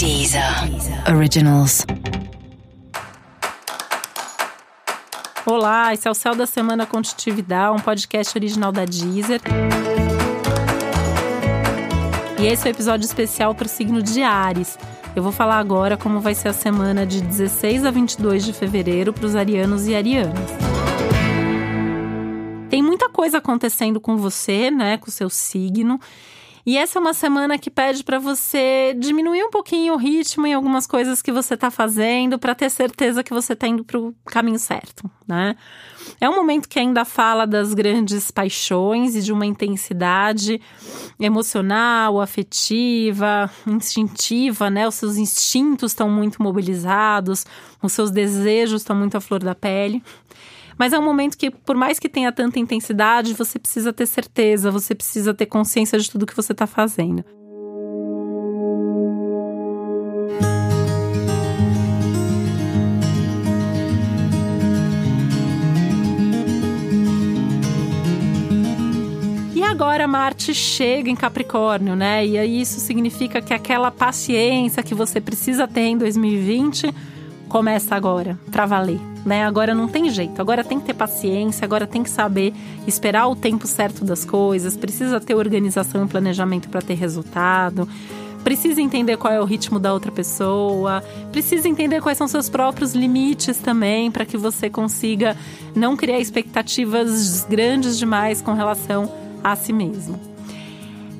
Deezer Originals. Olá, esse é o Céu da Semana Contitividade, um podcast original da Deezer. E esse é o episódio especial para o signo de Ares. Eu vou falar agora como vai ser a semana de 16 a 22 de fevereiro para os arianos e arianas. Tem muita coisa acontecendo com você, né, com o seu signo. E essa é uma semana que pede para você diminuir um pouquinho o ritmo em algumas coisas que você está fazendo para ter certeza que você está indo para o caminho certo, né? É um momento que ainda fala das grandes paixões e de uma intensidade emocional, afetiva, instintiva, né? Os seus instintos estão muito mobilizados, os seus desejos estão muito à flor da pele. Mas é um momento que, por mais que tenha tanta intensidade, você precisa ter certeza, você precisa ter consciência de tudo que você está fazendo. Agora Marte chega em Capricórnio, né? E aí isso significa que aquela paciência que você precisa ter em 2020 começa agora, para valer né? Agora não tem jeito, agora tem que ter paciência, agora tem que saber esperar o tempo certo das coisas, precisa ter organização e planejamento para ter resultado. Precisa entender qual é o ritmo da outra pessoa, precisa entender quais são seus próprios limites também, para que você consiga não criar expectativas grandes demais com relação a si mesmo.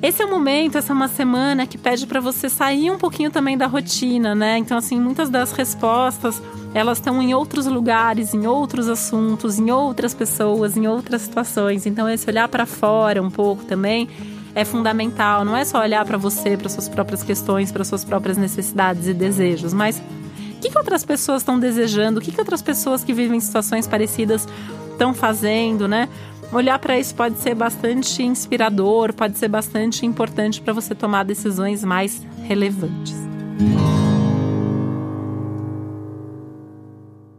Esse é o momento, essa é uma semana que pede para você sair um pouquinho também da rotina, né? Então, assim, muitas das respostas elas estão em outros lugares, em outros assuntos, em outras pessoas, em outras situações. Então, esse olhar para fora um pouco também é fundamental. Não é só olhar para você, para suas próprias questões, para suas próprias necessidades e desejos, mas o que, que outras pessoas estão desejando? O que, que outras pessoas que vivem situações parecidas estão fazendo, né? Olhar para isso pode ser bastante inspirador, pode ser bastante importante para você tomar decisões mais relevantes.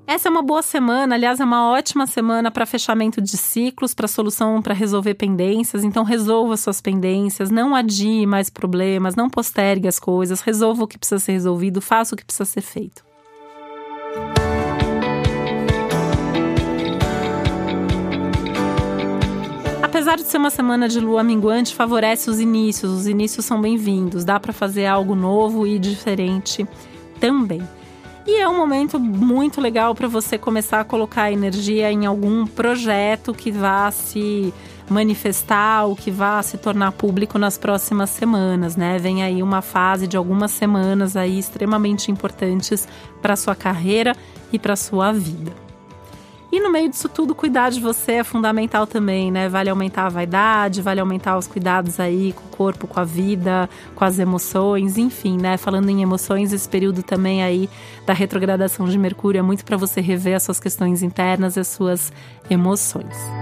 Essa é uma boa semana, aliás, é uma ótima semana para fechamento de ciclos, para solução para resolver pendências. Então, resolva suas pendências, não adie mais problemas, não postergue as coisas, resolva o que precisa ser resolvido, faça o que precisa ser feito. Apesar de ser uma semana de lua minguante, favorece os inícios. Os inícios são bem-vindos, dá para fazer algo novo e diferente também. E é um momento muito legal para você começar a colocar energia em algum projeto que vá se manifestar ou que vá se tornar público nas próximas semanas, né? Vem aí uma fase de algumas semanas aí extremamente importantes para sua carreira e para sua vida. E no meio disso tudo, cuidar de você é fundamental também, né? Vale aumentar a vaidade, vale aumentar os cuidados aí com o corpo, com a vida, com as emoções, enfim, né? Falando em emoções, esse período também aí da retrogradação de Mercúrio é muito para você rever as suas questões internas e as suas emoções.